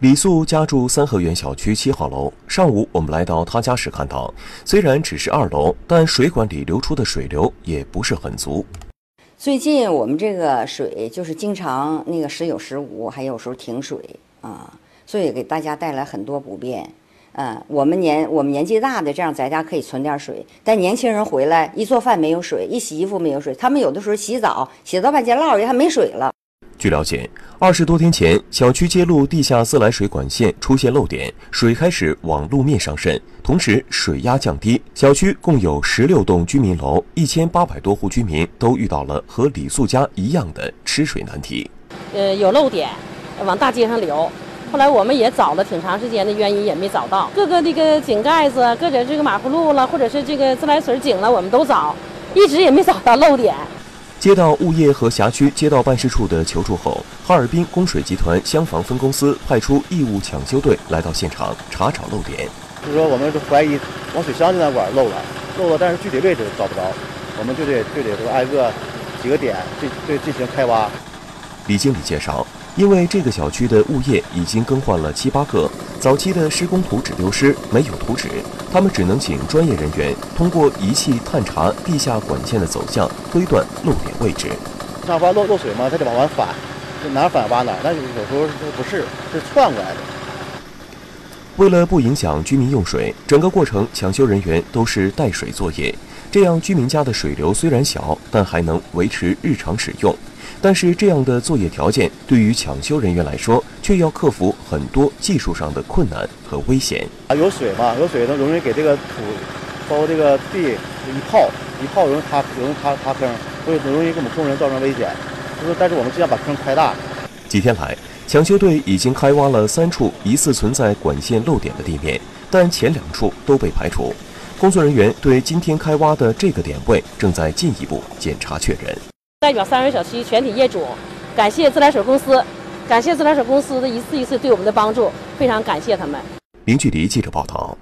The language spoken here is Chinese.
李素家住三合园小区七号楼。上午我们来到他家时，看到虽然只是二楼，但水管里流出的水流也不是很足。最近我们这个水就是经常那个时有时无，还有时候停水啊，所以给大家带来很多不便。嗯，我们年我们年纪大的这样在家可以存点水，但年轻人回来一做饭没有水，一洗衣服没有水，他们有的时候洗澡洗到半截落也还没水了。据了解，二十多天前，小区街路地下自来水管线出现漏点，水开始往路面上渗，同时水压降低。小区共有十六栋居民楼，一千八百多户居民都遇到了和李素家一样的吃水难题。呃，有漏点，往大街上流。后来我们也找了挺长时间的原因，也没找到。各个这个井盖子，各个这个马葫芦了，或者是这个自来水井了，我们都找，一直也没找到漏点。接到物业和辖区街道办事处的求助后，哈尔滨供水集团消防分公司派出义务抢修队来到现场查找漏点。就说，我们就怀疑往水箱那管漏了，漏了，但是具体位置找不着，我们就得就得挨个几个点进对进行开挖。李经理介绍。因为这个小区的物业已经更换了七八个，早期的施工图纸丢失，没有图纸，他们只能请专业人员通过仪器探查地下管线的走向，推断漏点位置。上方漏漏水嘛，他得往外翻，哪反挖哪，那有时候不是是窜过来的。为了不影响居民用水，整个过程抢修人员都是带水作业，这样居民家的水流虽然小，但还能维持日常使用。但是这样的作业条件对于抢修人员来说，却要克服很多技术上的困难和危险。啊，有水嘛，有水它容易给这个土，包括这个地一泡一泡容易塌，容易塌塌坑，所以容易给我们工人造成危险。就是，但是我们尽量把坑开大。几天来，抢修队已经开挖了三处疑似存在管线漏点的地面，但前两处都被排除。工作人员对今天开挖的这个点位正在进一步检查确认。代表三元小区全体业主，感谢自来水公司，感谢自来水公司的一次一次对我们的帮助，非常感谢他们。零距离记者报道。